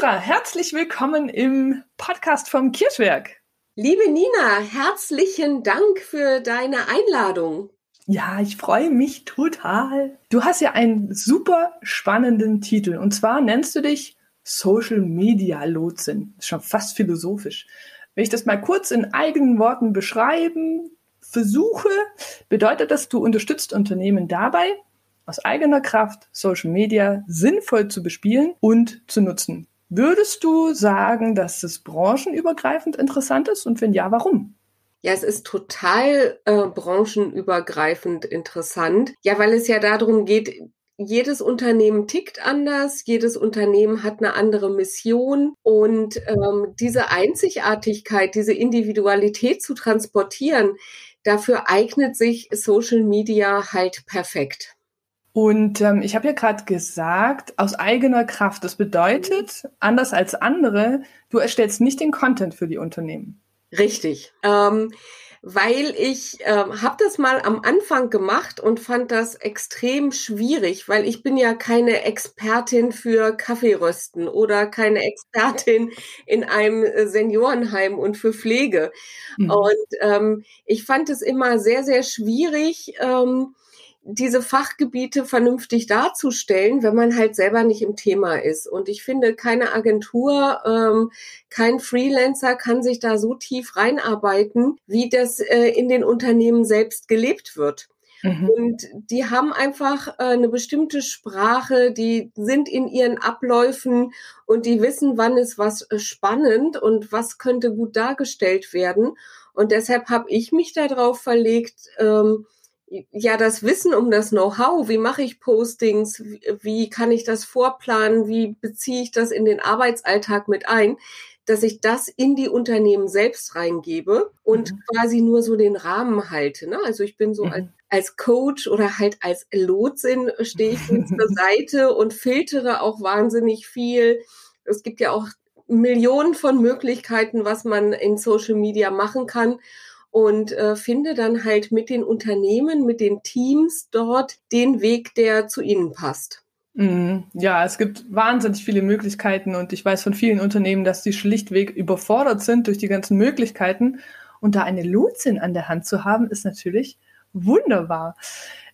Indra, herzlich willkommen im Podcast vom Kirschwerk. Liebe Nina, herzlichen Dank für deine Einladung. Ja, ich freue mich total. Du hast ja einen super spannenden Titel und zwar nennst du dich Social Media Lotsin. Ist schon fast philosophisch. Wenn ich das mal kurz in eigenen Worten beschreiben versuche, bedeutet das, du unterstützt Unternehmen dabei, aus eigener Kraft Social Media sinnvoll zu bespielen und zu nutzen. Würdest du sagen, dass es branchenübergreifend interessant ist und wenn ja, warum? Ja, es ist total äh, branchenübergreifend interessant. Ja, weil es ja darum geht, jedes Unternehmen tickt anders, jedes Unternehmen hat eine andere Mission und ähm, diese Einzigartigkeit, diese Individualität zu transportieren, dafür eignet sich Social Media halt perfekt. Und ähm, ich habe ja gerade gesagt, aus eigener Kraft. Das bedeutet, anders als andere, du erstellst nicht den Content für die Unternehmen. Richtig. Ähm, weil ich ähm, habe das mal am Anfang gemacht und fand das extrem schwierig, weil ich bin ja keine Expertin für Kaffeerösten oder keine Expertin in einem Seniorenheim und für Pflege. Mhm. Und ähm, ich fand es immer sehr, sehr schwierig. Ähm, diese Fachgebiete vernünftig darzustellen, wenn man halt selber nicht im Thema ist. Und ich finde, keine Agentur, ähm, kein Freelancer kann sich da so tief reinarbeiten, wie das äh, in den Unternehmen selbst gelebt wird. Mhm. Und die haben einfach äh, eine bestimmte Sprache, die sind in ihren Abläufen und die wissen, wann ist was äh, spannend und was könnte gut dargestellt werden. Und deshalb habe ich mich darauf verlegt, ähm, ja das Wissen um das Know-how, wie mache ich Postings, wie, kann ich das vorplanen, wie beziehe ich das in den Arbeitsalltag mit ein, dass ich das in die Unternehmen selbst reingebe und mhm. quasi nur so den Rahmen halte. Ne? Also ich bin so mhm. als, als Coach oder halt als Lotsin stehe ich zur Seite und filtere auch wahnsinnig viel. Es gibt ja auch Millionen von Möglichkeiten, was man in Social Media machen kann und äh, finde dann halt mit den Unternehmen, mit den Teams dort den Weg, der zu ihnen passt. Mhm. Ja, es gibt wahnsinnig viele Möglichkeiten und ich weiß von vielen Unternehmen, dass die schlichtweg überfordert sind durch die ganzen Möglichkeiten. Und da eine Lotsin an der Hand zu haben, ist natürlich wunderbar.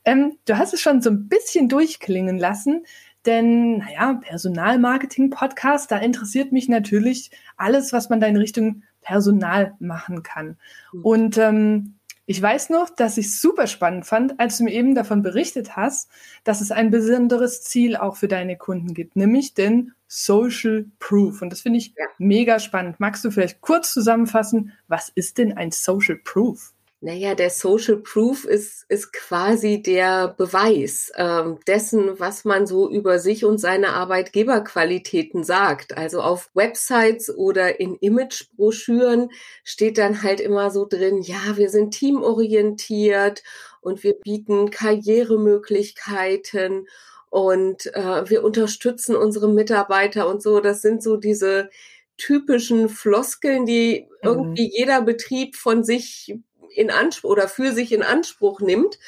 Ähm, du hast es schon so ein bisschen durchklingen lassen, denn, naja, Personalmarketing-Podcast, da interessiert mich natürlich alles, was man da in Richtung Personal machen kann. Mhm. Und ähm, ich weiß noch, dass ich super spannend fand, als du mir eben davon berichtet hast, dass es ein besonderes Ziel auch für deine Kunden gibt, nämlich den Social Proof. Und das finde ich ja. mega spannend. Magst du vielleicht kurz zusammenfassen, was ist denn ein Social Proof? Naja, der Social Proof ist, ist quasi der Beweis ähm, dessen, was man so über sich und seine Arbeitgeberqualitäten sagt. Also auf Websites oder in Imagebroschüren steht dann halt immer so drin, ja, wir sind teamorientiert und wir bieten Karrieremöglichkeiten und äh, wir unterstützen unsere Mitarbeiter und so. Das sind so diese typischen Floskeln, die mhm. irgendwie jeder Betrieb von sich in Anspruch oder für sich in Anspruch nimmt.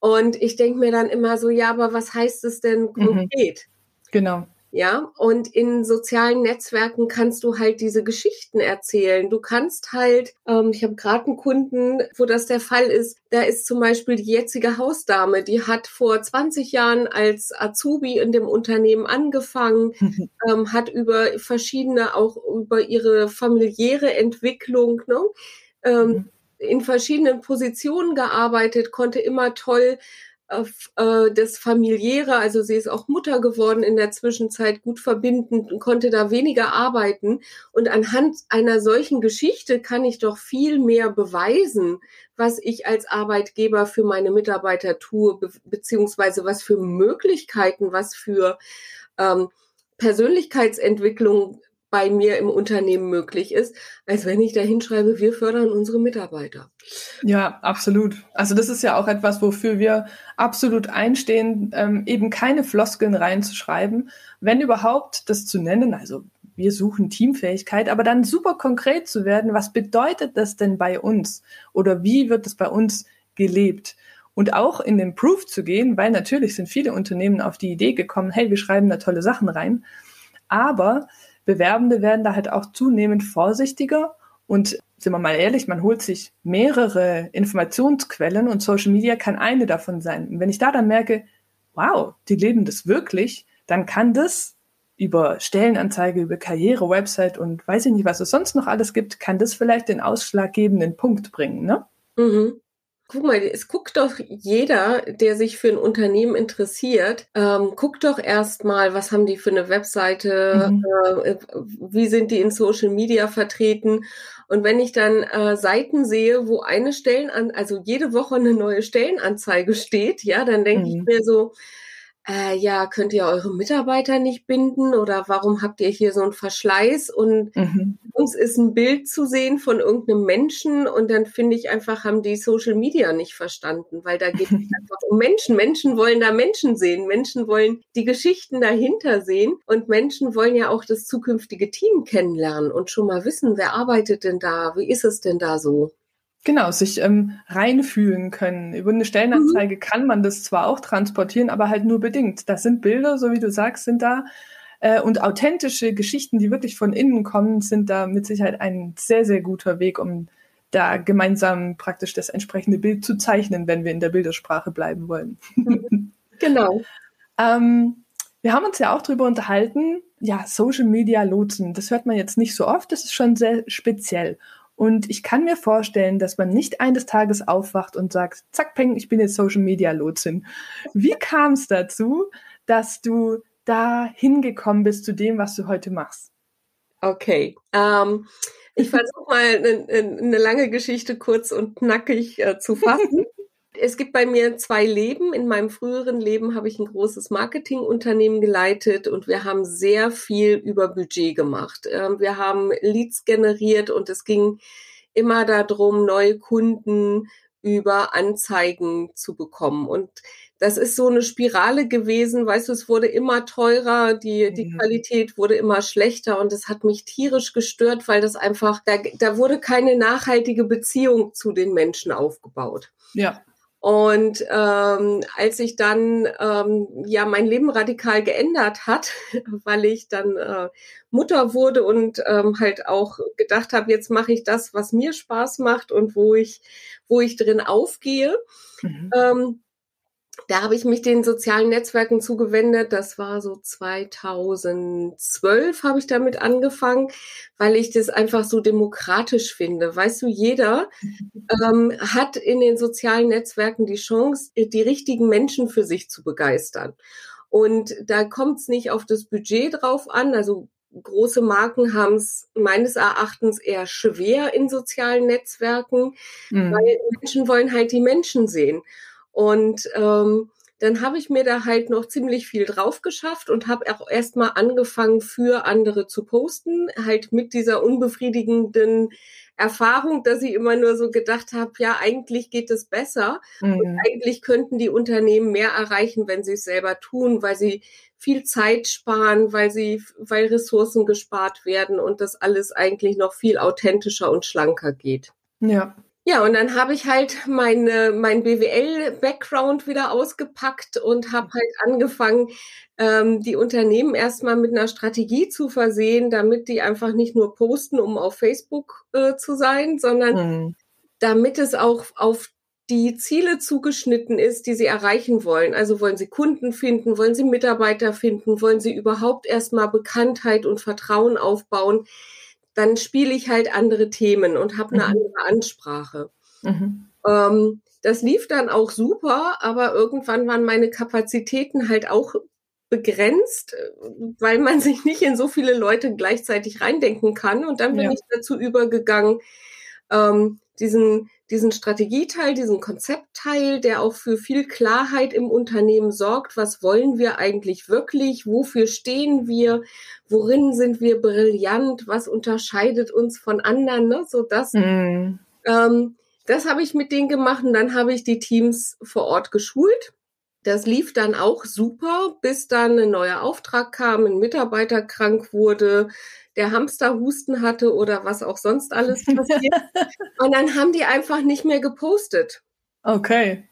Und ich denke mir dann immer so, ja, aber was heißt es denn mhm. konkret? Mhm. Genau. Ja, und in sozialen Netzwerken kannst du halt diese Geschichten erzählen. Du kannst halt, ähm, ich habe gerade einen Kunden, wo das der Fall ist, da ist zum Beispiel die jetzige Hausdame, die hat vor 20 Jahren als Azubi in dem Unternehmen angefangen, ähm, hat über verschiedene, auch über ihre familiäre Entwicklung, ne, ähm, mhm in verschiedenen Positionen gearbeitet, konnte immer toll äh, das familiäre, also sie ist auch Mutter geworden in der Zwischenzeit, gut verbinden und konnte da weniger arbeiten. Und anhand einer solchen Geschichte kann ich doch viel mehr beweisen, was ich als Arbeitgeber für meine Mitarbeiter tue, be beziehungsweise was für Möglichkeiten, was für ähm, Persönlichkeitsentwicklung bei mir im Unternehmen möglich ist, als wenn ich da hinschreibe, wir fördern unsere Mitarbeiter. Ja, absolut. Also das ist ja auch etwas, wofür wir absolut einstehen, ähm, eben keine Floskeln reinzuschreiben, wenn überhaupt das zu nennen, also wir suchen Teamfähigkeit, aber dann super konkret zu werden, was bedeutet das denn bei uns oder wie wird es bei uns gelebt? Und auch in den Proof zu gehen, weil natürlich sind viele Unternehmen auf die Idee gekommen, hey, wir schreiben da tolle Sachen rein, aber Bewerbende werden da halt auch zunehmend vorsichtiger und sind wir mal ehrlich, man holt sich mehrere Informationsquellen und Social Media kann eine davon sein. Und wenn ich da dann merke, wow, die leben das wirklich, dann kann das über Stellenanzeige, über Karriere, Website und weiß ich nicht, was es sonst noch alles gibt, kann das vielleicht den ausschlaggebenden Punkt bringen, ne? Mhm. Guck mal, es guckt doch jeder, der sich für ein Unternehmen interessiert, ähm, guckt doch erstmal, was haben die für eine Webseite, mhm. äh, wie sind die in Social Media vertreten. Und wenn ich dann äh, Seiten sehe, wo eine Stellen also jede Woche eine neue Stellenanzeige steht, ja, dann denke mhm. ich mir so, äh, ja, könnt ihr eure Mitarbeiter nicht binden oder warum habt ihr hier so einen Verschleiß? Und mhm. uns ist ein Bild zu sehen von irgendeinem Menschen und dann finde ich einfach, haben die Social Media nicht verstanden, weil da geht es einfach um Menschen. Menschen wollen da Menschen sehen. Menschen wollen die Geschichten dahinter sehen und Menschen wollen ja auch das zukünftige Team kennenlernen und schon mal wissen, wer arbeitet denn da? Wie ist es denn da so? Genau, sich ähm, reinfühlen können. Über eine Stellenanzeige mhm. kann man das zwar auch transportieren, aber halt nur bedingt. Das sind Bilder, so wie du sagst, sind da. Äh, und authentische Geschichten, die wirklich von innen kommen, sind da mit Sicherheit ein sehr, sehr guter Weg, um da gemeinsam praktisch das entsprechende Bild zu zeichnen, wenn wir in der Bildersprache bleiben wollen. genau. ähm, wir haben uns ja auch darüber unterhalten, ja, Social Media Lotsen, das hört man jetzt nicht so oft, das ist schon sehr speziell. Und ich kann mir vorstellen, dass man nicht eines Tages aufwacht und sagt, zack, peng, ich bin jetzt Social Media Lotsin. Wie kam es dazu, dass du da hingekommen bist zu dem, was du heute machst? Okay. Ähm, ich versuche mal eine, eine, lange Geschichte kurz und knackig äh, zu fassen. Es gibt bei mir zwei Leben. In meinem früheren Leben habe ich ein großes Marketingunternehmen geleitet und wir haben sehr viel über Budget gemacht. Ähm, wir haben Leads generiert und es ging immer darum, neue Kunden über Anzeigen zu bekommen. Und das ist so eine Spirale gewesen, weißt du, es wurde immer teurer, die, die mhm. Qualität wurde immer schlechter und es hat mich tierisch gestört, weil das einfach, da, da wurde keine nachhaltige Beziehung zu den Menschen aufgebaut. Ja. Und ähm, als ich dann ähm, ja mein Leben radikal geändert hat, weil ich dann äh, Mutter wurde und ähm, halt auch gedacht habe, jetzt mache ich das, was mir Spaß macht und wo ich wo ich drin aufgehe. Mhm. Ähm, da habe ich mich den sozialen Netzwerken zugewendet. Das war so 2012 habe ich damit angefangen, weil ich das einfach so demokratisch finde. Weißt du, jeder ähm, hat in den sozialen Netzwerken die Chance, die richtigen Menschen für sich zu begeistern. Und da kommt es nicht auf das Budget drauf an. Also große Marken haben es meines Erachtens eher schwer in sozialen Netzwerken, mhm. weil Menschen wollen halt die Menschen sehen. Und ähm, dann habe ich mir da halt noch ziemlich viel drauf geschafft und habe auch erstmal angefangen, für andere zu posten, halt mit dieser unbefriedigenden Erfahrung, dass ich immer nur so gedacht habe, ja, eigentlich geht es besser mhm. und eigentlich könnten die Unternehmen mehr erreichen, wenn sie es selber tun, weil sie viel Zeit sparen, weil sie, weil Ressourcen gespart werden und das alles eigentlich noch viel authentischer und schlanker geht. Ja, ja, und dann habe ich halt meine, mein BWL-Background wieder ausgepackt und habe halt angefangen, ähm, die Unternehmen erstmal mit einer Strategie zu versehen, damit die einfach nicht nur posten, um auf Facebook äh, zu sein, sondern mhm. damit es auch auf die Ziele zugeschnitten ist, die sie erreichen wollen. Also wollen sie Kunden finden, wollen sie Mitarbeiter finden, wollen sie überhaupt erstmal Bekanntheit und Vertrauen aufbauen dann spiele ich halt andere Themen und habe eine mhm. andere Ansprache. Mhm. Ähm, das lief dann auch super, aber irgendwann waren meine Kapazitäten halt auch begrenzt, weil man sich nicht in so viele Leute gleichzeitig reindenken kann. Und dann bin ja. ich dazu übergegangen, ähm, diesen, diesen Strategieteil, diesen Konzeptteil, der auch für viel Klarheit im Unternehmen sorgt. Was wollen wir eigentlich wirklich? Wofür stehen wir? Worin sind wir brillant? Was unterscheidet uns von anderen? Ne? So das, mm. ähm, das habe ich mit denen gemacht und dann habe ich die Teams vor Ort geschult. Das lief dann auch super, bis dann ein neuer Auftrag kam, ein Mitarbeiter krank wurde, der Hamsterhusten hatte oder was auch sonst alles passiert. und dann haben die einfach nicht mehr gepostet. Okay.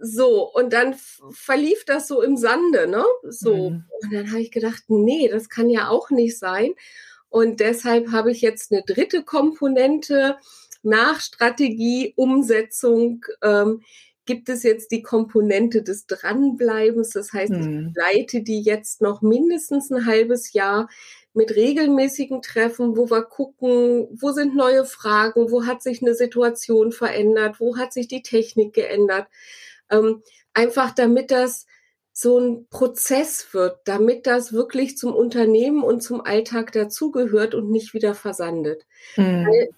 So, und dann verlief das so im Sande, ne? So. Mhm. Und dann habe ich gedacht, nee, das kann ja auch nicht sein. Und deshalb habe ich jetzt eine dritte Komponente nach Strategie, Umsetzung. Ähm, gibt es jetzt die Komponente des Dranbleibens. Das heißt, mhm. ich leite die jetzt noch mindestens ein halbes Jahr mit regelmäßigen Treffen, wo wir gucken, wo sind neue Fragen, wo hat sich eine Situation verändert, wo hat sich die Technik geändert. Ähm, einfach damit das so ein Prozess wird, damit das wirklich zum Unternehmen und zum Alltag dazugehört und nicht wieder versandet. Mhm. Weil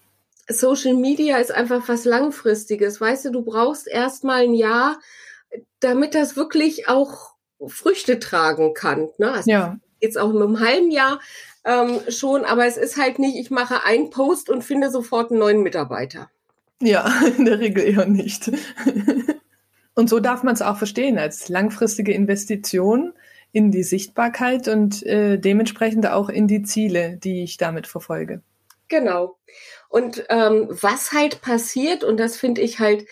Social Media ist einfach was Langfristiges. Weißt du, du brauchst erstmal ein Jahr, damit das wirklich auch Früchte tragen kann. Ne? Also ja. Jetzt auch in einem halben Jahr ähm, schon, aber es ist halt nicht, ich mache einen Post und finde sofort einen neuen Mitarbeiter. Ja, in der Regel eher nicht. und so darf man es auch verstehen, als langfristige Investition in die Sichtbarkeit und äh, dementsprechend auch in die Ziele, die ich damit verfolge. Genau. Und ähm, was halt passiert, und das finde ich halt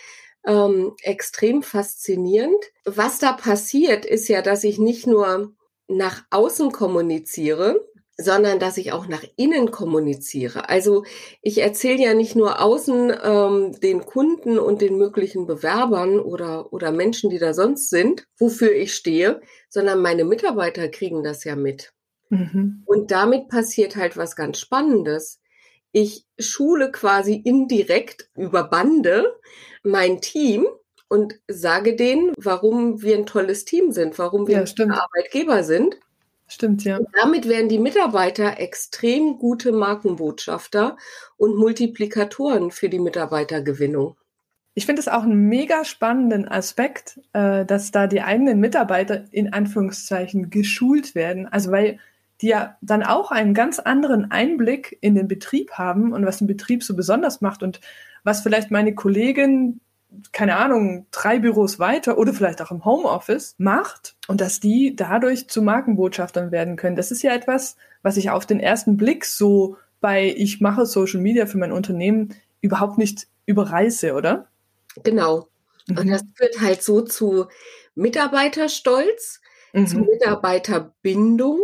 ähm, extrem faszinierend, was da passiert, ist ja, dass ich nicht nur nach außen kommuniziere, sondern dass ich auch nach innen kommuniziere. Also ich erzähle ja nicht nur außen ähm, den Kunden und den möglichen Bewerbern oder, oder Menschen, die da sonst sind, wofür ich stehe, sondern meine Mitarbeiter kriegen das ja mit. Mhm. Und damit passiert halt was ganz Spannendes ich schule quasi indirekt über Bande mein Team und sage denen, warum wir ein tolles Team sind, warum wir ja, ein Arbeitgeber sind. Stimmt, ja. Und damit werden die Mitarbeiter extrem gute Markenbotschafter und Multiplikatoren für die Mitarbeitergewinnung. Ich finde es auch einen mega spannenden Aspekt, äh, dass da die eigenen Mitarbeiter in Anführungszeichen geschult werden. Also weil die ja dann auch einen ganz anderen Einblick in den Betrieb haben und was den Betrieb so besonders macht und was vielleicht meine Kollegin, keine Ahnung, drei Büros weiter oder vielleicht auch im Homeoffice macht und dass die dadurch zu Markenbotschaftern werden können. Das ist ja etwas, was ich auf den ersten Blick so bei ich mache Social Media für mein Unternehmen überhaupt nicht überreiße, oder? Genau. Und mhm. das führt halt so zu Mitarbeiterstolz, mhm. zu Mitarbeiterbindung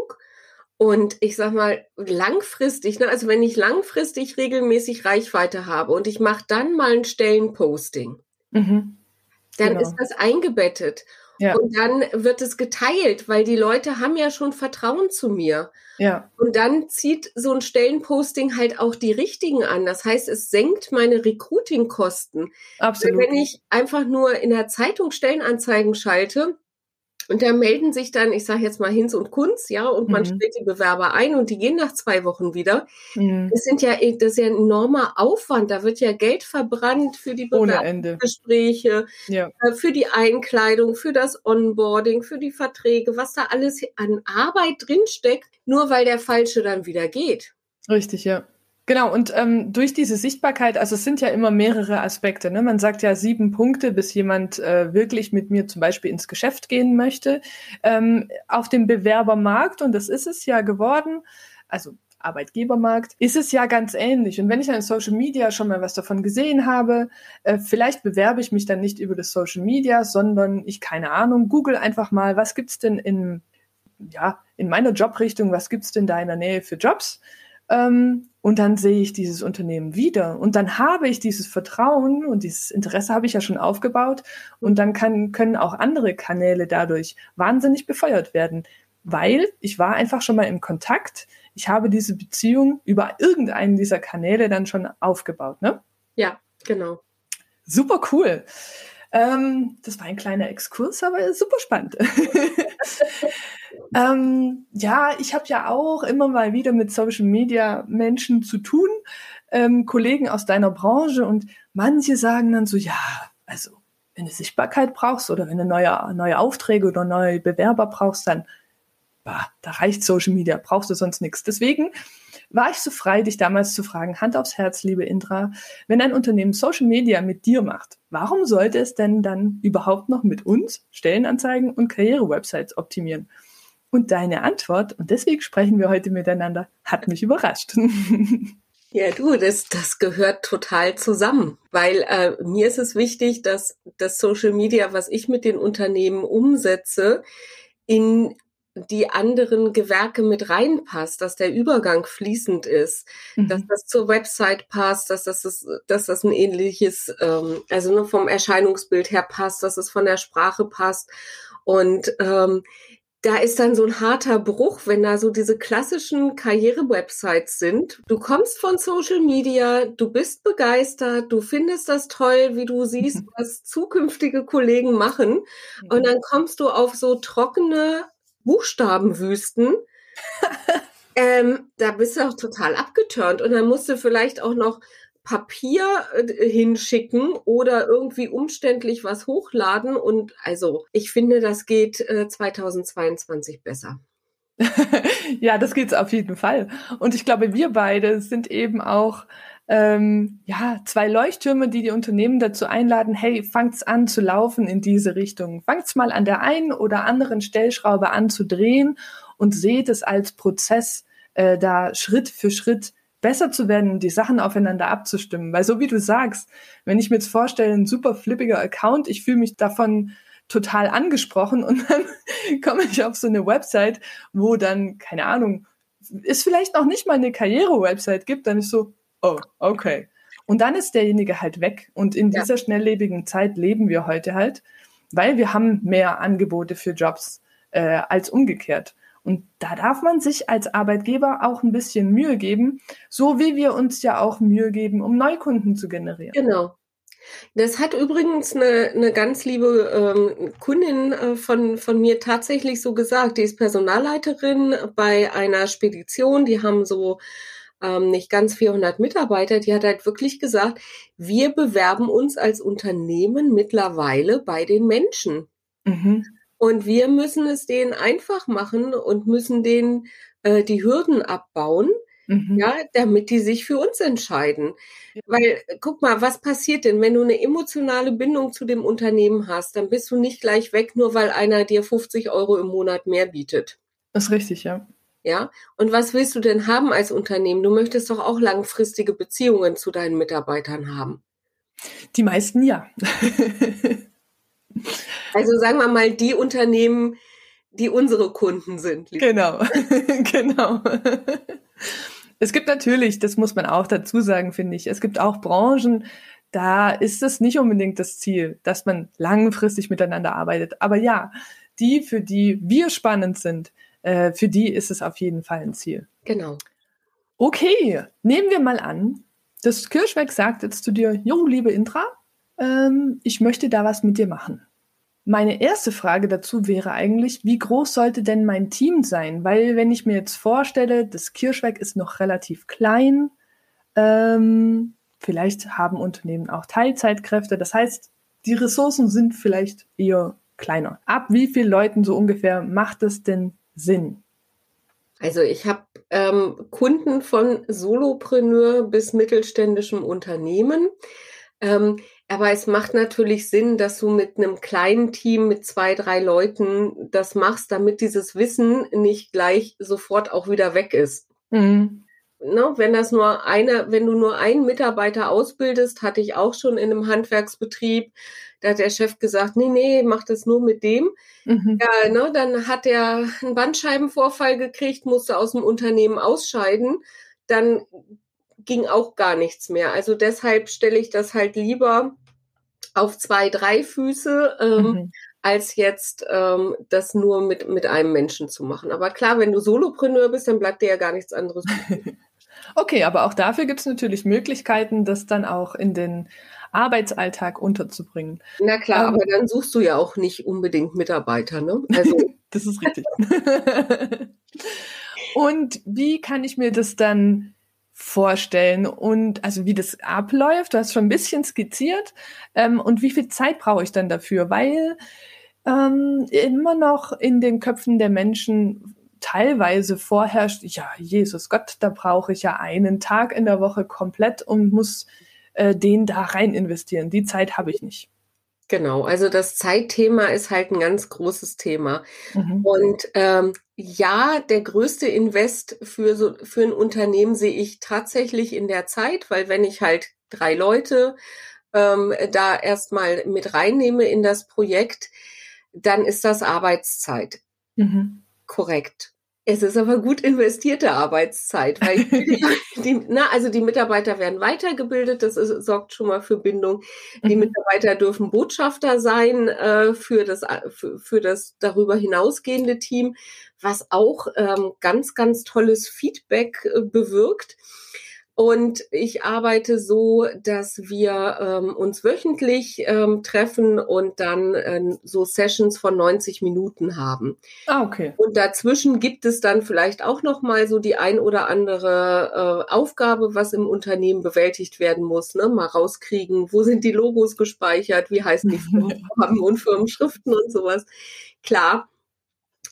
und ich sag mal, langfristig, ne, also wenn ich langfristig regelmäßig Reichweite habe und ich mache dann mal ein Stellenposting, mhm. dann genau. ist das eingebettet. Ja. Und dann wird es geteilt, weil die Leute haben ja schon Vertrauen zu mir. Ja. Und dann zieht so ein Stellenposting halt auch die richtigen an. Das heißt, es senkt meine Recruiting-Kosten. Absolut. Weil wenn ich einfach nur in der Zeitung Stellenanzeigen schalte, und da melden sich dann, ich sage jetzt mal Hinz und Kunz, ja, und man mhm. stellt die Bewerber ein und die gehen nach zwei Wochen wieder. Mhm. Das sind ja, das ist ja ein enormer Aufwand. Da wird ja Geld verbrannt für die Bewerbungsgespräche, ja. Äh, für die Einkleidung, für das Onboarding, für die Verträge, was da alles an Arbeit drinsteckt, nur weil der Falsche dann wieder geht. Richtig, ja. Genau, und ähm, durch diese Sichtbarkeit, also es sind ja immer mehrere Aspekte. Ne? Man sagt ja sieben Punkte, bis jemand äh, wirklich mit mir zum Beispiel ins Geschäft gehen möchte. Ähm, auf dem Bewerbermarkt, und das ist es ja geworden, also Arbeitgebermarkt, ist es ja ganz ähnlich. Und wenn ich an Social Media schon mal was davon gesehen habe, äh, vielleicht bewerbe ich mich dann nicht über das Social Media, sondern ich, keine Ahnung, google einfach mal, was gibt's denn in, ja, in meiner Jobrichtung, was gibt's denn da in der Nähe für Jobs? Ähm, und dann sehe ich dieses Unternehmen wieder. Und dann habe ich dieses Vertrauen und dieses Interesse habe ich ja schon aufgebaut. Und dann kann, können auch andere Kanäle dadurch wahnsinnig befeuert werden. Weil ich war einfach schon mal im Kontakt. Ich habe diese Beziehung über irgendeinen dieser Kanäle dann schon aufgebaut, ne? Ja, genau. Super cool. Ähm, das war ein kleiner Exkurs, aber super spannend. ähm, ja, ich habe ja auch immer mal wieder mit Social Media Menschen zu tun. ähm, Kollegen aus deiner Branche und manche sagen dann so, ja, also wenn du Sichtbarkeit brauchst oder wenn du neue, neue Aufträge oder neue Bewerber brauchst, dann bah, da reicht Social Media, brauchst du sonst nichts. Deswegen war ich so frei, dich damals zu fragen, Hand aufs Herz, liebe Indra, wenn ein Unternehmen Social Media mit dir macht, warum sollte es denn dann überhaupt noch mit uns Stellenanzeigen und Karriere-Websites optimieren? Und deine Antwort, und deswegen sprechen wir heute miteinander, hat mich überrascht. Ja, du, das, das gehört total zusammen, weil äh, mir ist es wichtig, dass das Social Media, was ich mit den Unternehmen umsetze, in die anderen Gewerke mit reinpasst, dass der Übergang fließend ist, mhm. dass das zur Website passt, dass das, ist, dass das ein ähnliches, ähm, also nur vom Erscheinungsbild her passt, dass es von der Sprache passt. Und ähm, da ist dann so ein harter Bruch, wenn da so diese klassischen Karriere-Websites sind. Du kommst von Social Media, du bist begeistert, du findest das toll, wie du siehst, was zukünftige Kollegen machen. Und dann kommst du auf so trockene Buchstabenwüsten. ähm, da bist du auch total abgeturnt. Und dann musst du vielleicht auch noch Papier äh, hinschicken oder irgendwie umständlich was hochladen. Und also, ich finde, das geht äh, 2022 besser. ja, das geht's auf jeden Fall. Und ich glaube, wir beide sind eben auch ähm, ja zwei Leuchttürme, die die Unternehmen dazu einladen: Hey, fangt's an zu laufen in diese Richtung. Fangt's mal an der einen oder anderen Stellschraube an zu drehen und seht es als Prozess, äh, da Schritt für Schritt besser zu werden, die Sachen aufeinander abzustimmen. Weil so wie du sagst, wenn ich mir jetzt vorstelle, ein super flippiger Account, ich fühle mich davon total angesprochen und dann komme ich auf so eine Website, wo dann, keine Ahnung, es vielleicht noch nicht mal eine Karriere-Website gibt, dann ist so, oh, okay. Und dann ist derjenige halt weg. Und in dieser schnelllebigen Zeit leben wir heute halt, weil wir haben mehr Angebote für Jobs äh, als umgekehrt. Und da darf man sich als Arbeitgeber auch ein bisschen Mühe geben, so wie wir uns ja auch Mühe geben, um Neukunden zu generieren. Genau. Das hat übrigens eine, eine ganz liebe ähm, Kundin äh, von, von mir tatsächlich so gesagt. Die ist Personalleiterin bei einer Spedition. Die haben so ähm, nicht ganz 400 Mitarbeiter. Die hat halt wirklich gesagt, wir bewerben uns als Unternehmen mittlerweile bei den Menschen. Mhm. Und wir müssen es denen einfach machen und müssen denen äh, die Hürden abbauen, mhm. ja, damit die sich für uns entscheiden. Ja. Weil, guck mal, was passiert denn, wenn du eine emotionale Bindung zu dem Unternehmen hast, dann bist du nicht gleich weg, nur weil einer dir 50 Euro im Monat mehr bietet. Das ist richtig, ja. Ja, und was willst du denn haben als Unternehmen? Du möchtest doch auch langfristige Beziehungen zu deinen Mitarbeitern haben. Die meisten ja. Also sagen wir mal die Unternehmen, die unsere Kunden sind. Genau, genau. Es gibt natürlich, das muss man auch dazu sagen, finde ich, es gibt auch Branchen, da ist es nicht unbedingt das Ziel, dass man langfristig miteinander arbeitet. Aber ja, die, für die wir spannend sind, äh, für die ist es auf jeden Fall ein Ziel. Genau. Okay, nehmen wir mal an, das Kirschweg sagt jetzt zu dir, jo, liebe Intra, ähm, ich möchte da was mit dir machen. Meine erste Frage dazu wäre eigentlich, wie groß sollte denn mein Team sein? Weil wenn ich mir jetzt vorstelle, das Kirschwerk ist noch relativ klein, ähm, vielleicht haben Unternehmen auch Teilzeitkräfte. Das heißt, die Ressourcen sind vielleicht eher kleiner. Ab wie vielen Leuten so ungefähr macht es denn Sinn? Also ich habe ähm, Kunden von Solopreneur bis mittelständischem Unternehmen. Ähm, aber es macht natürlich Sinn, dass du mit einem kleinen Team mit zwei, drei Leuten das machst, damit dieses Wissen nicht gleich sofort auch wieder weg ist. Mhm. Ne, wenn das nur eine, wenn du nur einen Mitarbeiter ausbildest, hatte ich auch schon in einem Handwerksbetrieb, da hat der Chef gesagt, nee, nee, mach das nur mit dem. Mhm. Ja, ne, dann hat er einen Bandscheibenvorfall gekriegt, musste aus dem Unternehmen ausscheiden. Dann ging auch gar nichts mehr. Also deshalb stelle ich das halt lieber auf zwei, drei Füße, ähm, mhm. als jetzt ähm, das nur mit, mit einem Menschen zu machen. Aber klar, wenn du Solopreneur bist, dann bleibt dir ja gar nichts anderes. okay, aber auch dafür gibt es natürlich Möglichkeiten, das dann auch in den Arbeitsalltag unterzubringen. Na klar, ähm, aber dann suchst du ja auch nicht unbedingt Mitarbeiter, ne? Also das ist richtig. Und wie kann ich mir das dann vorstellen und also wie das abläuft? Du hast schon ein bisschen skizziert. Ähm, und wie viel Zeit brauche ich dann dafür? Weil ähm, immer noch in den Köpfen der Menschen teilweise vorherrscht, ja, Jesus Gott, da brauche ich ja einen Tag in der Woche komplett und muss äh, den da rein investieren. Die Zeit habe ich nicht. Genau, also das Zeitthema ist halt ein ganz großes Thema. Mhm. Und ähm, ja, der größte Invest für so für ein Unternehmen sehe ich tatsächlich in der Zeit, weil wenn ich halt drei Leute ähm, da erstmal mit reinnehme in das Projekt, dann ist das Arbeitszeit. Mhm. Korrekt. Es ist aber gut investierte Arbeitszeit, weil die, na, also die Mitarbeiter werden weitergebildet, das ist, sorgt schon mal für Bindung. Die mhm. Mitarbeiter dürfen Botschafter sein äh, für, das, für, für das darüber hinausgehende Team, was auch ähm, ganz, ganz tolles Feedback äh, bewirkt. Und ich arbeite so, dass wir ähm, uns wöchentlich ähm, treffen und dann äh, so Sessions von 90 Minuten haben. Ah, okay. Und dazwischen gibt es dann vielleicht auch noch mal so die ein oder andere äh, Aufgabe, was im Unternehmen bewältigt werden muss. Ne? Mal rauskriegen, wo sind die Logos gespeichert, wie heißen die Firmenfarben und Firmenschriften und sowas. Klar.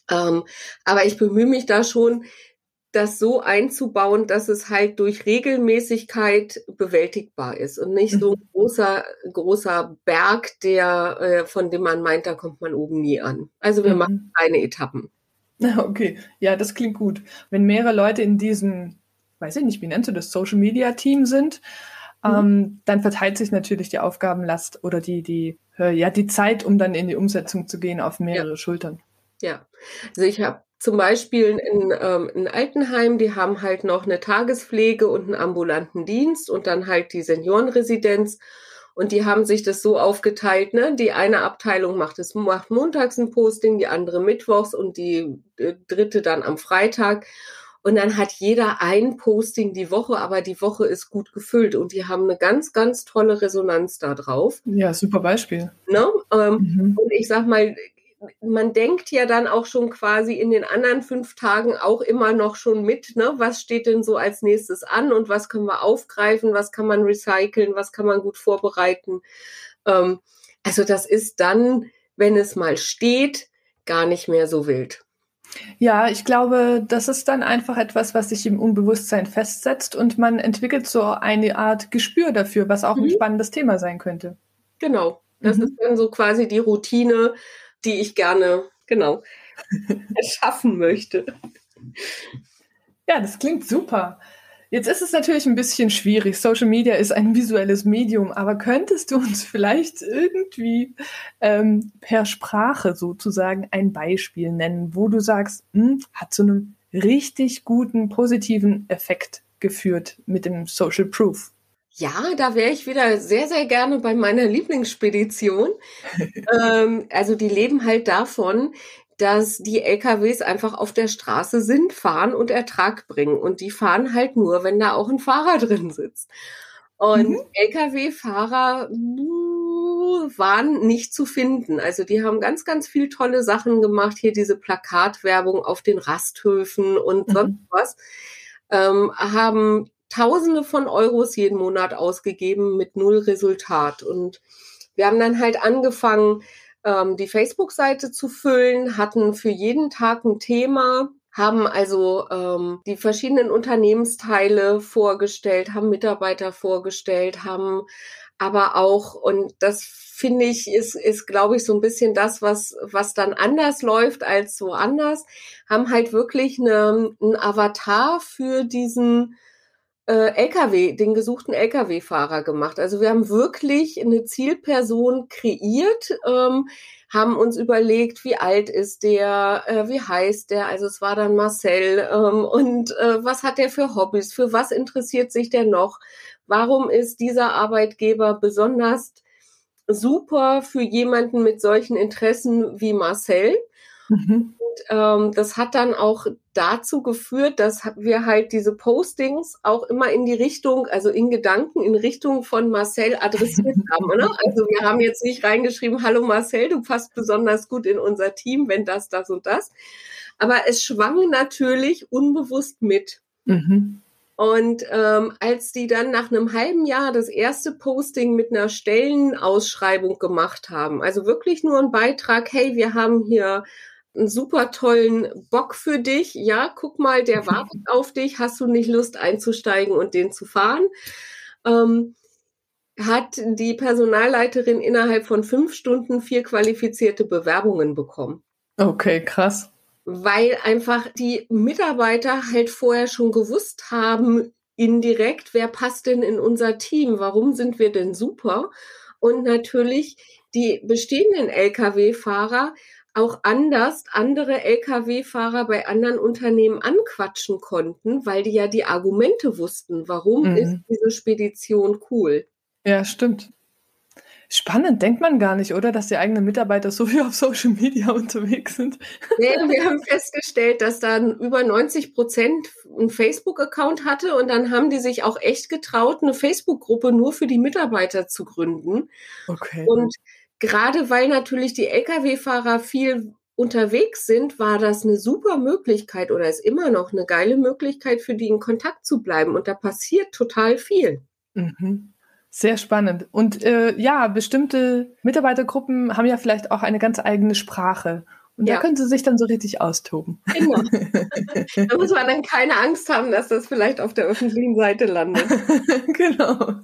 Ähm, aber ich bemühe mich da schon, das so einzubauen, dass es halt durch Regelmäßigkeit bewältigbar ist und nicht so ein mhm. großer, großer Berg, der, äh, von dem man meint, da kommt man oben nie an. Also wir mhm. machen kleine Etappen. Okay, ja, das klingt gut. Wenn mehrere Leute in diesem, weiß ich nicht, wie nennst du das, Social Media Team sind, mhm. ähm, dann verteilt sich natürlich die Aufgabenlast oder die, die, äh, ja, die Zeit, um dann in die Umsetzung zu gehen, auf mehrere ja. Schultern. Ja, also ich habe zum Beispiel in, ähm, in Altenheim, die haben halt noch eine Tagespflege und einen ambulanten Dienst und dann halt die Seniorenresidenz. Und die haben sich das so aufgeteilt, ne? Die eine Abteilung macht es, macht montags ein Posting, die andere mittwochs und die äh, dritte dann am Freitag. Und dann hat jeder ein Posting die Woche, aber die Woche ist gut gefüllt und die haben eine ganz, ganz tolle Resonanz da drauf. Ja, super Beispiel. Ne? Ähm, mhm. Und ich sag mal, man denkt ja dann auch schon quasi in den anderen fünf Tagen auch immer noch schon mit, ne? Was steht denn so als nächstes an und was können wir aufgreifen, was kann man recyceln, was kann man gut vorbereiten. Ähm, also das ist dann, wenn es mal steht, gar nicht mehr so wild. Ja, ich glaube, das ist dann einfach etwas, was sich im Unbewusstsein festsetzt und man entwickelt so eine Art Gespür dafür, was auch mhm. ein spannendes Thema sein könnte. Genau. Das mhm. ist dann so quasi die Routine, die ich gerne, genau, erschaffen möchte. Ja, das klingt super. Jetzt ist es natürlich ein bisschen schwierig. Social Media ist ein visuelles Medium, aber könntest du uns vielleicht irgendwie ähm, per Sprache sozusagen ein Beispiel nennen, wo du sagst, hm, hat zu einem richtig guten, positiven Effekt geführt mit dem Social Proof? Ja, da wäre ich wieder sehr, sehr gerne bei meiner Lieblingsspedition. ähm, also die leben halt davon, dass die LKWs einfach auf der Straße sind, fahren und Ertrag bringen. Und die fahren halt nur, wenn da auch ein Fahrer drin sitzt. Und mhm. Lkw-Fahrer waren nicht zu finden. Also die haben ganz, ganz viel tolle Sachen gemacht. Hier diese Plakatwerbung auf den Rasthöfen und mhm. sonst was. Ähm, haben Tausende von Euros jeden Monat ausgegeben mit null Resultat. Und wir haben dann halt angefangen, ähm, die Facebook-Seite zu füllen, hatten für jeden Tag ein Thema, haben also ähm, die verschiedenen Unternehmensteile vorgestellt, haben Mitarbeiter vorgestellt, haben aber auch, und das finde ich, ist, ist glaube ich, so ein bisschen das, was, was dann anders läuft als woanders, haben halt wirklich eine, ein Avatar für diesen äh, LKW, den gesuchten LKW-Fahrer gemacht. Also wir haben wirklich eine Zielperson kreiert, ähm, haben uns überlegt, wie alt ist der, äh, wie heißt der. Also es war dann Marcel ähm, und äh, was hat der für Hobbys, für was interessiert sich der noch? Warum ist dieser Arbeitgeber besonders super für jemanden mit solchen Interessen wie Marcel? Mhm. Und ähm, das hat dann auch dazu geführt, dass wir halt diese Postings auch immer in die Richtung, also in Gedanken in Richtung von Marcel adressiert haben. Ne? Also wir haben jetzt nicht reingeschrieben, hallo Marcel, du passt besonders gut in unser Team, wenn das, das und das. Aber es schwang natürlich unbewusst mit. Mhm. Und ähm, als die dann nach einem halben Jahr das erste Posting mit einer Stellenausschreibung gemacht haben, also wirklich nur ein Beitrag, hey, wir haben hier einen super tollen Bock für dich. Ja, guck mal, der wartet auf dich. Hast du nicht Lust einzusteigen und den zu fahren? Ähm, hat die Personalleiterin innerhalb von fünf Stunden vier qualifizierte Bewerbungen bekommen. Okay, krass. Weil einfach die Mitarbeiter halt vorher schon gewusst haben, indirekt, wer passt denn in unser Team? Warum sind wir denn super? Und natürlich die bestehenden Lkw-Fahrer auch anders andere Lkw-Fahrer bei anderen Unternehmen anquatschen konnten, weil die ja die Argumente wussten, warum mhm. ist diese Spedition cool. Ja, stimmt. Spannend, denkt man gar nicht, oder? Dass die eigenen Mitarbeiter so viel auf Social Media unterwegs sind. Nee, wir haben festgestellt, dass dann über 90 Prozent einen Facebook-Account hatte und dann haben die sich auch echt getraut, eine Facebook-Gruppe nur für die Mitarbeiter zu gründen. Okay. Und gerade weil natürlich die Lkw-Fahrer viel unterwegs sind, war das eine super Möglichkeit oder ist immer noch eine geile Möglichkeit für die in Kontakt zu bleiben. Und da passiert total viel. Mhm. Sehr spannend. Und äh, ja, bestimmte Mitarbeitergruppen haben ja vielleicht auch eine ganz eigene Sprache. Und ja. da können sie sich dann so richtig austoben. Genau. da muss man dann keine Angst haben, dass das vielleicht auf der öffentlichen Seite landet. genau.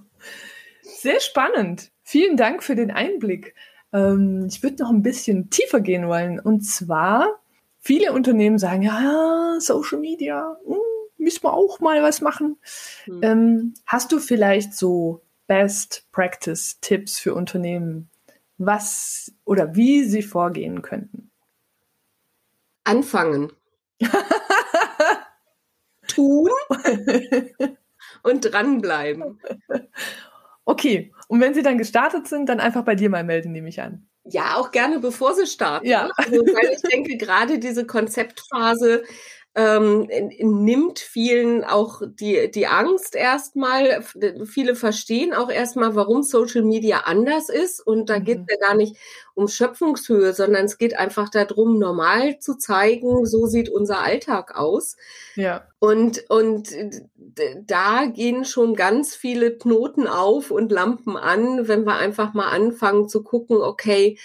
Sehr spannend. Vielen Dank für den Einblick. Ähm, ich würde noch ein bisschen tiefer gehen wollen. Und zwar, viele Unternehmen sagen, ja, Social Media, hm, müssen wir auch mal was machen. Hm. Ähm, hast du vielleicht so Best Practice Tipps für Unternehmen, was oder wie sie vorgehen könnten? Anfangen. Tun und dranbleiben. Okay, und wenn sie dann gestartet sind, dann einfach bei dir mal melden, nehme ich an. Ja, auch gerne bevor sie starten. Ja. Also, weil ich denke, gerade diese Konzeptphase ähm, nimmt vielen auch die, die Angst erstmal. Viele verstehen auch erstmal, warum Social Media anders ist. Und da mhm. geht es ja gar nicht um Schöpfungshöhe, sondern es geht einfach darum, normal zu zeigen, so sieht unser Alltag aus. Ja. Und, und da gehen schon ganz viele Knoten auf und Lampen an, wenn wir einfach mal anfangen zu gucken, okay,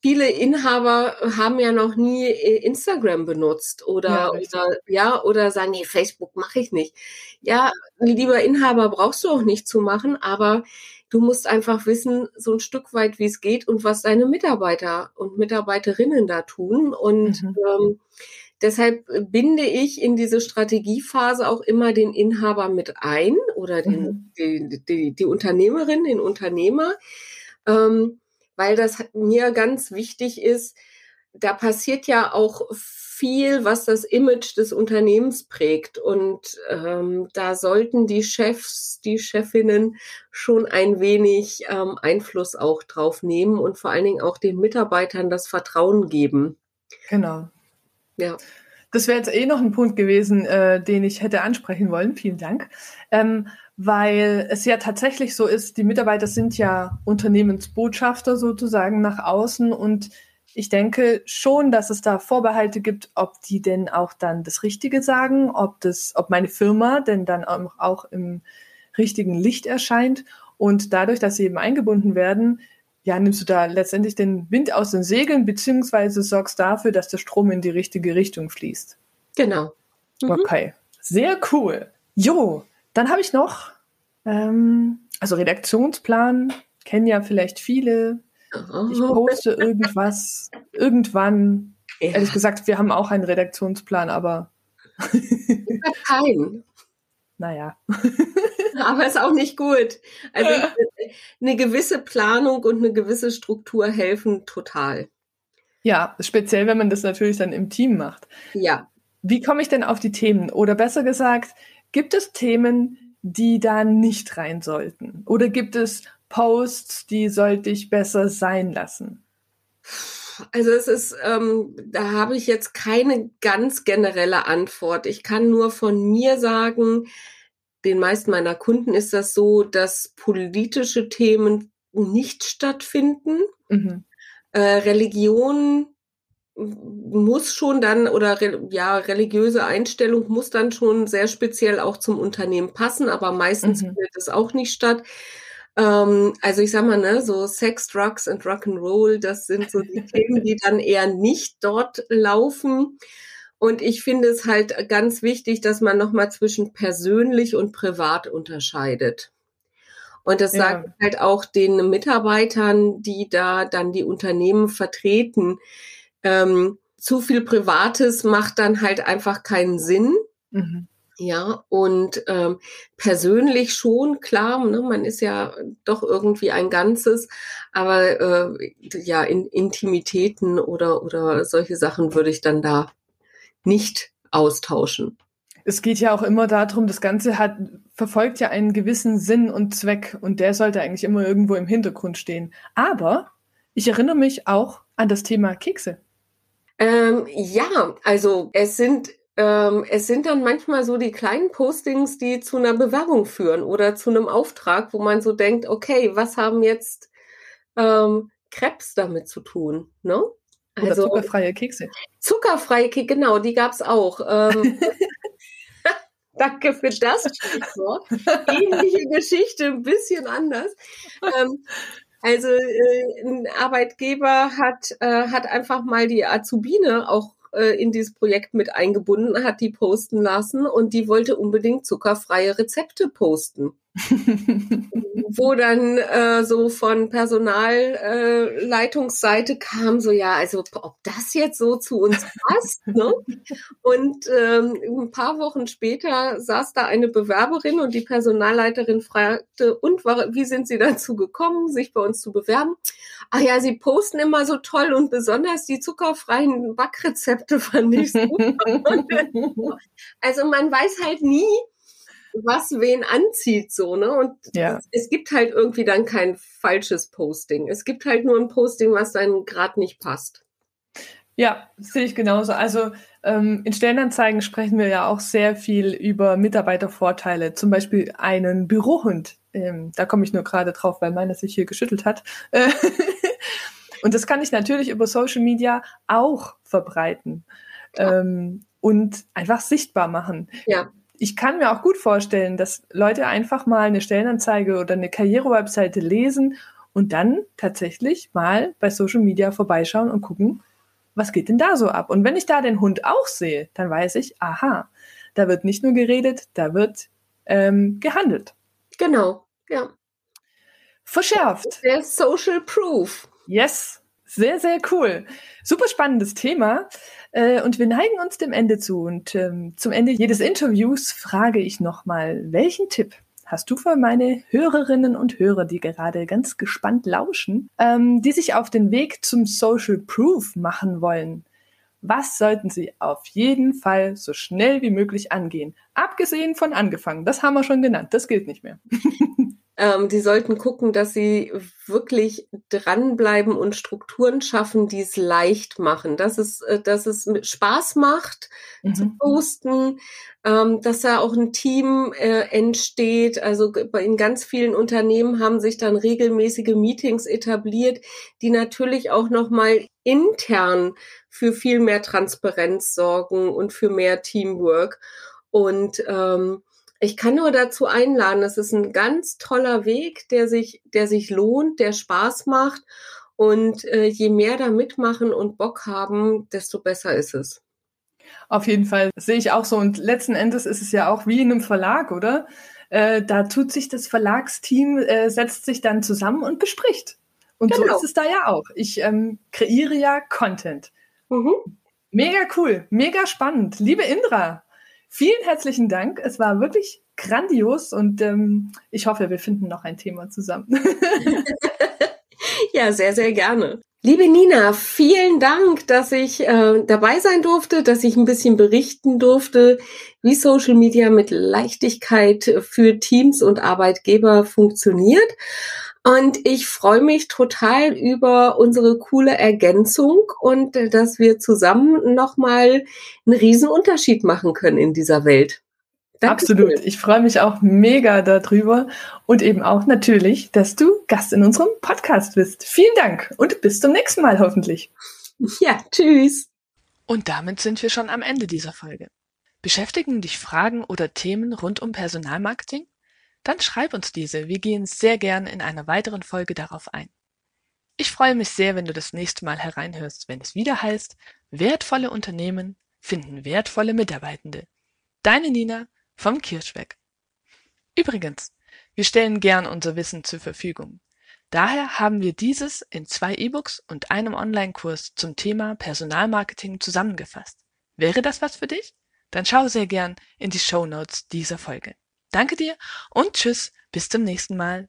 viele Inhaber haben ja noch nie äh, Instagram benutzt oder, ja, oder, ja, oder sagen, nee, Facebook mache ich nicht. Ja, lieber Inhaber brauchst du auch nicht zu machen, aber du musst einfach wissen, so ein Stück weit, wie es geht und was deine Mitarbeiter und Mitarbeiterinnen da tun. Und mhm. ähm, deshalb binde ich in diese Strategiephase auch immer den Inhaber mit ein oder den, mhm. die, die, die, Unternehmerin, den Unternehmer, ähm, weil das mir ganz wichtig ist. Da passiert ja auch viel, was das Image des Unternehmens prägt. Und ähm, da sollten die Chefs, die Chefinnen schon ein wenig ähm, Einfluss auch drauf nehmen und vor allen Dingen auch den Mitarbeitern das Vertrauen geben. Genau. Ja. Das wäre jetzt eh noch ein Punkt gewesen, äh, den ich hätte ansprechen wollen. Vielen Dank. Ähm, weil es ja tatsächlich so ist, die Mitarbeiter sind ja Unternehmensbotschafter sozusagen nach außen und ich denke schon, dass es da Vorbehalte gibt, ob die denn auch dann das Richtige sagen, ob das, ob meine Firma denn dann auch im richtigen Licht erscheint. Und dadurch, dass sie eben eingebunden werden, ja, nimmst du da letztendlich den Wind aus den Segeln, beziehungsweise sorgst dafür, dass der Strom in die richtige Richtung fließt. Genau. Mhm. Okay. Sehr cool. Jo, dann habe ich noch, ähm, also Redaktionsplan, kennen ja vielleicht viele, ich poste irgendwas irgendwann. Ja. Ehrlich gesagt, wir haben auch einen Redaktionsplan, aber. ich habe keinen. Naja. aber ist auch nicht gut. Also eine gewisse Planung und eine gewisse Struktur helfen total. Ja, speziell, wenn man das natürlich dann im Team macht. Ja. Wie komme ich denn auf die Themen? Oder besser gesagt, gibt es Themen, die da nicht rein sollten? Oder gibt es Posts, die sollte ich besser sein lassen? Also es ist, ähm, da habe ich jetzt keine ganz generelle Antwort. Ich kann nur von mir sagen, den meisten meiner Kunden ist das so, dass politische Themen nicht stattfinden. Mhm. Äh, Religion muss schon dann oder ja religiöse Einstellung muss dann schon sehr speziell auch zum Unternehmen passen, aber meistens mhm. findet es auch nicht statt. Ähm, also ich sag mal, ne, so Sex, Drugs und Rock'n'Roll, das sind so die Themen, die dann eher nicht dort laufen. Und ich finde es halt ganz wichtig, dass man nochmal zwischen persönlich und privat unterscheidet. Und das ja. sagt halt auch den Mitarbeitern, die da dann die Unternehmen vertreten. Ähm, zu viel Privates macht dann halt einfach keinen Sinn. Mhm. Ja, und ähm, persönlich schon, klar, ne, man ist ja doch irgendwie ein Ganzes, aber äh, ja, in Intimitäten oder, oder solche Sachen würde ich dann da nicht austauschen. Es geht ja auch immer darum, das Ganze hat, verfolgt ja einen gewissen Sinn und Zweck und der sollte eigentlich immer irgendwo im Hintergrund stehen. Aber ich erinnere mich auch an das Thema Kekse. Ähm, ja, also es sind ähm, es sind dann manchmal so die kleinen Postings, die zu einer Bewerbung führen oder zu einem Auftrag, wo man so denkt, okay, was haben jetzt ähm, Krebs damit zu tun? Ne? Also, oder zuckerfreie Kekse. Zuckerfreie Kekse, genau, die gab's auch. Ähm, Danke für das Stichwort. Ähnliche Geschichte, ein bisschen anders. Ähm, also äh, ein Arbeitgeber hat, äh, hat einfach mal die Azubine auch äh, in dieses Projekt mit eingebunden, hat die posten lassen und die wollte unbedingt zuckerfreie Rezepte posten. wo dann äh, so von Personalleitungsseite äh, kam so, ja, also ob das jetzt so zu uns passt, ne? Und ähm, ein paar Wochen später saß da eine Bewerberin und die Personalleiterin fragte, und wie sind Sie dazu gekommen, sich bei uns zu bewerben? Ach ja, Sie posten immer so toll und besonders die zuckerfreien Backrezepte fand ich super. also man weiß halt nie, was wen anzieht, so, ne? Und ja. es, es, gibt halt irgendwie dann kein falsches Posting. Es gibt halt nur ein Posting, was dann gerade nicht passt. Ja, sehe ich genauso. Also ähm, in Stellenanzeigen sprechen wir ja auch sehr viel über Mitarbeitervorteile, zum Beispiel einen Bürohund. Ähm, da komme ich nur gerade drauf, weil meiner sich hier geschüttelt hat. und das kann ich natürlich über Social Media auch verbreiten. Ähm, und einfach sichtbar machen. Ja ich kann mir auch gut vorstellen, dass Leute einfach mal eine Stellenanzeige oder eine Karrierewebseite lesen und dann tatsächlich mal bei Social Media vorbeischauen und gucken, was geht denn da so ab? Und wenn ich da den Hund auch sehe, dann weiß ich, aha, da wird nicht nur geredet, da wird ähm, gehandelt. Genau, ja. Verschärft. Der Social Proof. Yes, sehr, sehr cool. Super spannendes Thema. Äh, und wir neigen uns dem Ende zu. Und ähm, zum Ende jedes Interviews frage ich nochmal, welchen Tipp hast du für meine Hörerinnen und Hörer, die gerade ganz gespannt lauschen, ähm, die sich auf den Weg zum Social Proof machen wollen? Was sollten sie auf jeden Fall so schnell wie möglich angehen? Abgesehen von angefangen, das haben wir schon genannt, das gilt nicht mehr. Ähm, die sollten gucken, dass sie wirklich dranbleiben und Strukturen schaffen, die es leicht machen, dass es, äh, dass es Spaß macht mhm. zu posten, ähm, dass da auch ein Team äh, entsteht. Also in ganz vielen Unternehmen haben sich dann regelmäßige Meetings etabliert, die natürlich auch nochmal intern für viel mehr Transparenz sorgen und für mehr Teamwork. Und ähm, ich kann nur dazu einladen, es ist ein ganz toller Weg, der sich, der sich lohnt, der Spaß macht. Und äh, je mehr da mitmachen und Bock haben, desto besser ist es. Auf jeden Fall sehe ich auch so. Und letzten Endes ist es ja auch wie in einem Verlag, oder? Äh, da tut sich das Verlagsteam, äh, setzt sich dann zusammen und bespricht. Und genau. so ist es da ja auch. Ich ähm, kreiere ja Content. Mhm. Mega cool, mega spannend. Liebe Indra, Vielen herzlichen Dank. Es war wirklich grandios und ähm, ich hoffe, wir finden noch ein Thema zusammen. ja, sehr, sehr gerne. Liebe Nina, vielen Dank, dass ich äh, dabei sein durfte, dass ich ein bisschen berichten durfte, wie Social Media mit Leichtigkeit für Teams und Arbeitgeber funktioniert. Und ich freue mich total über unsere coole Ergänzung und äh, dass wir zusammen nochmal einen riesen Unterschied machen können in dieser Welt. Dankeschön. Absolut. Ich freue mich auch mega darüber und eben auch natürlich, dass du Gast in unserem Podcast bist. Vielen Dank und bis zum nächsten Mal hoffentlich. Ja, tschüss. Und damit sind wir schon am Ende dieser Folge. Beschäftigen dich Fragen oder Themen rund um Personalmarketing? Dann schreib uns diese. Wir gehen sehr gern in einer weiteren Folge darauf ein. Ich freue mich sehr, wenn du das nächste Mal hereinhörst, wenn es wieder heißt, wertvolle Unternehmen finden wertvolle Mitarbeitende. Deine Nina vom Kirschweg. Übrigens, wir stellen gern unser Wissen zur Verfügung. Daher haben wir dieses in zwei E-Books und einem Online-Kurs zum Thema Personalmarketing zusammengefasst. Wäre das was für dich? Dann schau sehr gern in die Show Notes dieser Folge. Danke dir und tschüss, bis zum nächsten Mal.